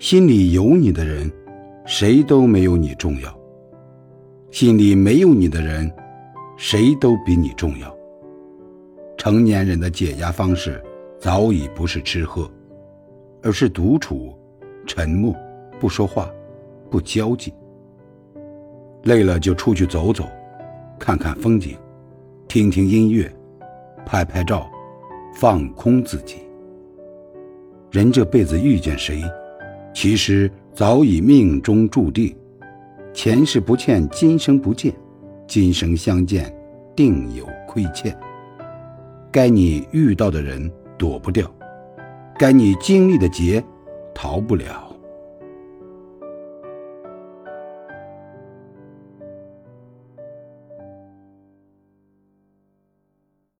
心里有你的人，谁都没有你重要；心里没有你的人，谁都比你重要。成年人的解压方式，早已不是吃喝，而是独处、沉默、不说话、不交际。累了就出去走走，看看风景，听听音乐，拍拍照，放空自己。人这辈子遇见谁？其实早已命中注定，前世不欠，今生不见，今生相见，定有亏欠。该你遇到的人躲不掉，该你经历的劫逃不了。